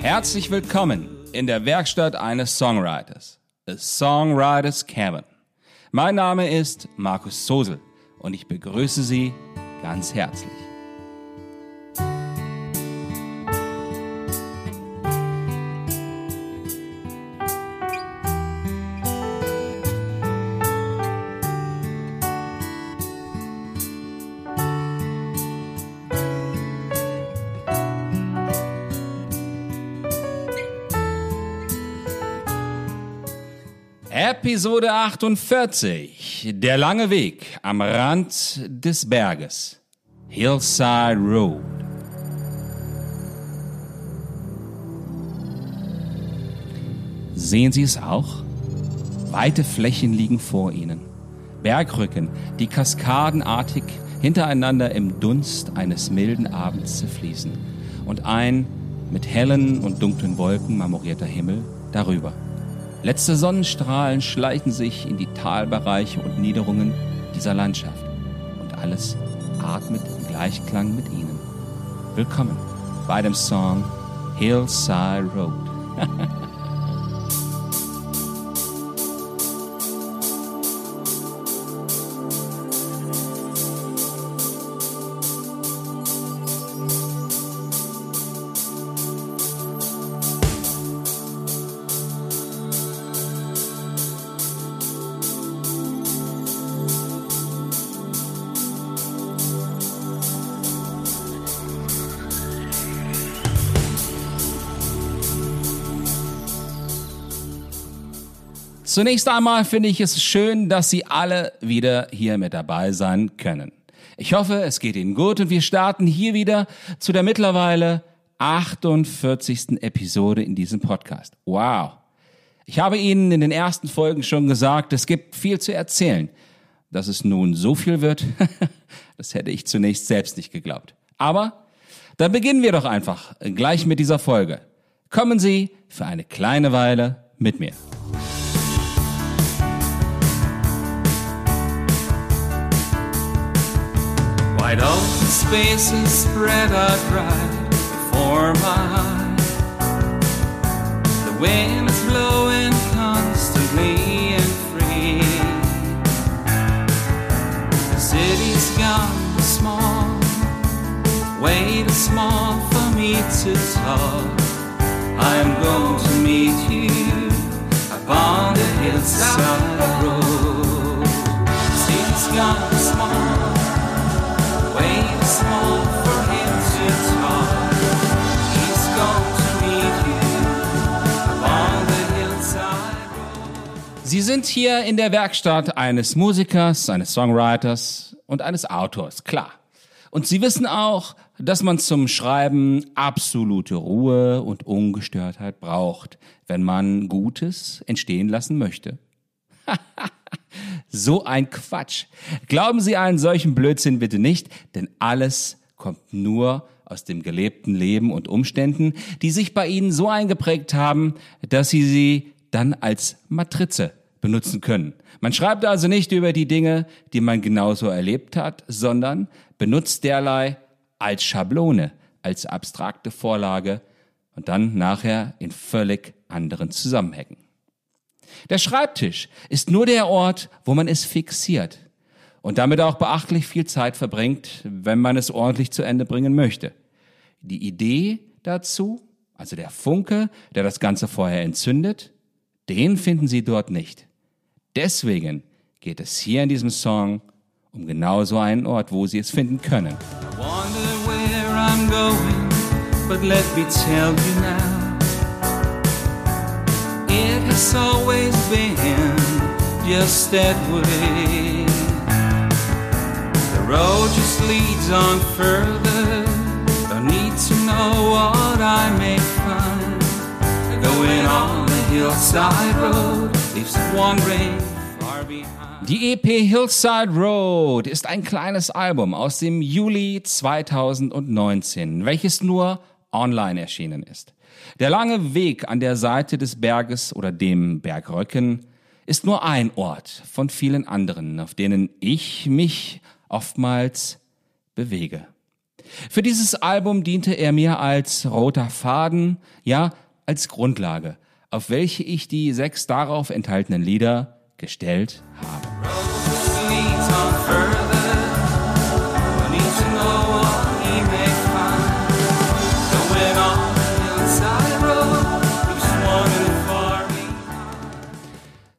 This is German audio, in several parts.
Herzlich willkommen in der Werkstatt eines Songwriters, A Songwriters Cabin. Mein Name ist Markus Sosel und ich begrüße Sie ganz herzlich. Episode 48. Der lange Weg am Rand des Berges. Hillside Road. Sehen Sie es auch? Weite Flächen liegen vor Ihnen. Bergrücken, die kaskadenartig hintereinander im Dunst eines milden Abends zerfließen. Und ein mit hellen und dunklen Wolken marmorierter Himmel darüber. Letzte Sonnenstrahlen schleichen sich in die Talbereiche und Niederungen dieser Landschaft. Und alles atmet im Gleichklang mit ihnen. Willkommen bei dem Song Hillside Road. Zunächst einmal finde ich es schön, dass Sie alle wieder hier mit dabei sein können. Ich hoffe, es geht Ihnen gut und wir starten hier wieder zu der mittlerweile 48. Episode in diesem Podcast. Wow. Ich habe Ihnen in den ersten Folgen schon gesagt, es gibt viel zu erzählen. Dass es nun so viel wird, das hätte ich zunächst selbst nicht geglaubt. Aber dann beginnen wir doch einfach gleich mit dieser Folge. Kommen Sie für eine kleine Weile mit mir. Wide open spaces spread out right before my eyes. The wind is blowing constantly and free. The city's gone small, way too small for me to talk. I'm going to meet you upon the hillside Sie sind hier in der Werkstatt eines Musikers, eines Songwriters und eines Autors, klar. Und Sie wissen auch, dass man zum Schreiben absolute Ruhe und Ungestörtheit braucht, wenn man Gutes entstehen lassen möchte. So ein Quatsch. Glauben Sie einen solchen Blödsinn bitte nicht, denn alles kommt nur aus dem gelebten Leben und Umständen, die sich bei Ihnen so eingeprägt haben, dass Sie sie dann als Matrize benutzen können. Man schreibt also nicht über die Dinge, die man genauso erlebt hat, sondern benutzt derlei als Schablone, als abstrakte Vorlage und dann nachher in völlig anderen Zusammenhängen. Der Schreibtisch ist nur der Ort, wo man es fixiert und damit auch beachtlich viel Zeit verbringt, wenn man es ordentlich zu Ende bringen möchte. Die Idee dazu, also der Funke, der das Ganze vorher entzündet, den finden Sie dort nicht. Deswegen geht es hier in diesem Song um genau so einen Ort, wo Sie es finden können. But let me tell you now. It has always been just that way. The road just leads on further. Don't need to know what I may find. Going on the hillside road Die EP Hillside Road ist ein kleines Album aus dem Juli 2019, welches nur online erschienen ist. Der lange Weg an der Seite des Berges oder dem Bergröcken ist nur ein Ort von vielen anderen, auf denen ich mich oftmals bewege. Für dieses Album diente er mir als roter Faden, ja, als Grundlage, auf welche ich die sechs darauf enthaltenen Lieder gestellt habe.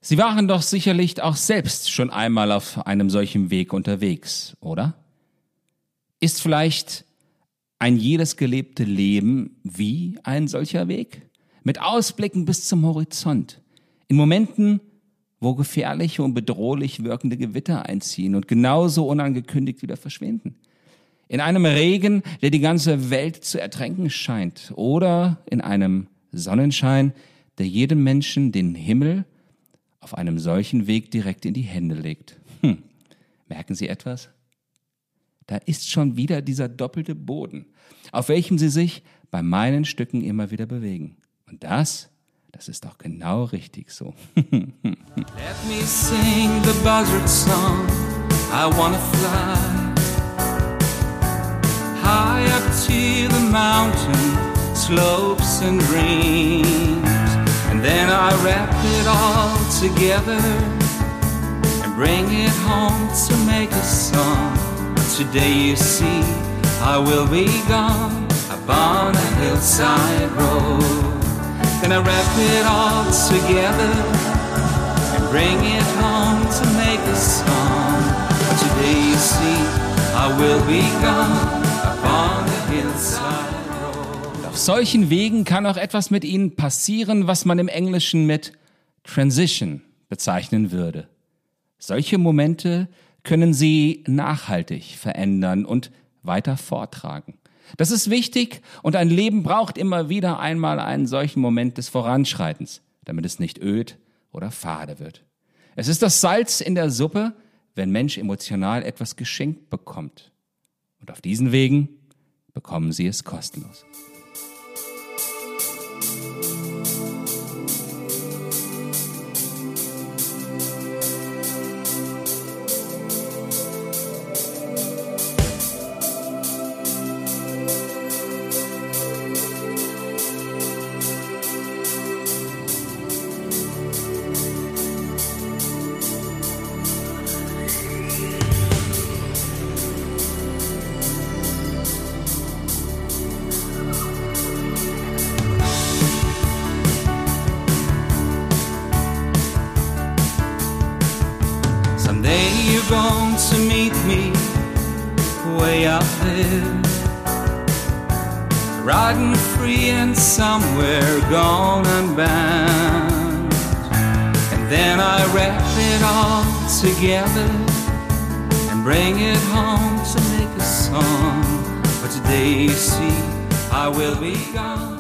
Sie waren doch sicherlich auch selbst schon einmal auf einem solchen Weg unterwegs, oder? Ist vielleicht ein jedes gelebte Leben wie ein solcher Weg? Mit Ausblicken bis zum Horizont. In Momenten, wo gefährliche und bedrohlich wirkende Gewitter einziehen und genauso unangekündigt wieder verschwinden. In einem Regen, der die ganze Welt zu ertränken scheint. Oder in einem Sonnenschein, der jedem Menschen den Himmel auf einem solchen Weg direkt in die Hände legt. Hm. Merken Sie etwas? Da ist schon wieder dieser doppelte Boden, auf welchem Sie sich bei meinen Stücken immer wieder bewegen. Und das, das ist doch genau richtig so. Let me sing the buzzard song. I wanna fly high up to the mountain slopes and greens. And then I wrap it all together and bring it home to make a song. Today you see I will be gone upon a hillside road. I wrap it all together and bring it home to make a song. Today you see I will be gone upon a hillside Auf solchen Wegen kann auch etwas mit ihnen passieren, was man im Englischen mit Transition bezeichnen würde. Solche Momente können sie nachhaltig verändern und weiter vortragen. Das ist wichtig und ein Leben braucht immer wieder einmal einen solchen Moment des Voranschreitens, damit es nicht öd oder fade wird. Es ist das Salz in der Suppe, wenn Mensch emotional etwas geschenkt bekommt. Und auf diesen Wegen bekommen sie es kostenlos. Going to meet me way out there. Riding free and somewhere gone unbound. And then I wrap it all together and bring it home to make a song. But today you see, I will be gone.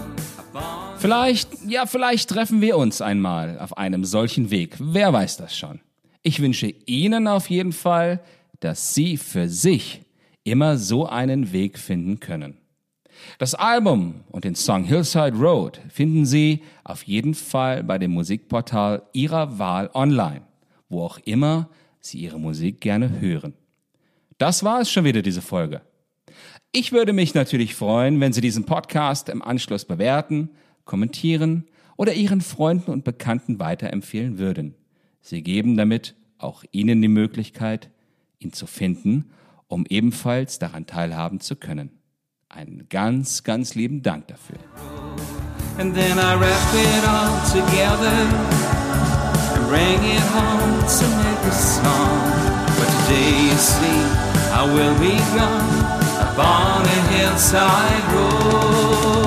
Vielleicht, ja, vielleicht treffen wir uns einmal auf einem solchen Weg. Wer weiß das schon? Ich wünsche Ihnen auf jeden Fall, dass Sie für sich immer so einen Weg finden können. Das Album und den Song Hillside Road finden Sie auf jeden Fall bei dem Musikportal Ihrer Wahl online, wo auch immer Sie Ihre Musik gerne hören. Das war es schon wieder, diese Folge. Ich würde mich natürlich freuen, wenn Sie diesen Podcast im Anschluss bewerten, kommentieren oder Ihren Freunden und Bekannten weiterempfehlen würden. Sie geben damit auch Ihnen die Möglichkeit, ihn zu finden, um ebenfalls daran teilhaben zu können. Einen ganz, ganz lieben Dank dafür. And then I wrap it all together and bring it home to make a song. But today you see, I will be gone upon a hillside road.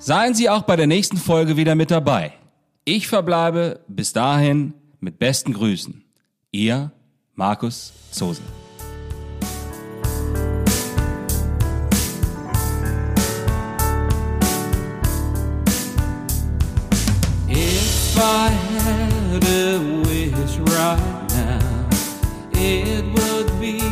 Seien Sie auch bei der nächsten Folge wieder mit dabei. Ich verbleibe bis dahin mit besten Grüßen. Ihr Markus Zosen. If I had a wish right now, it would be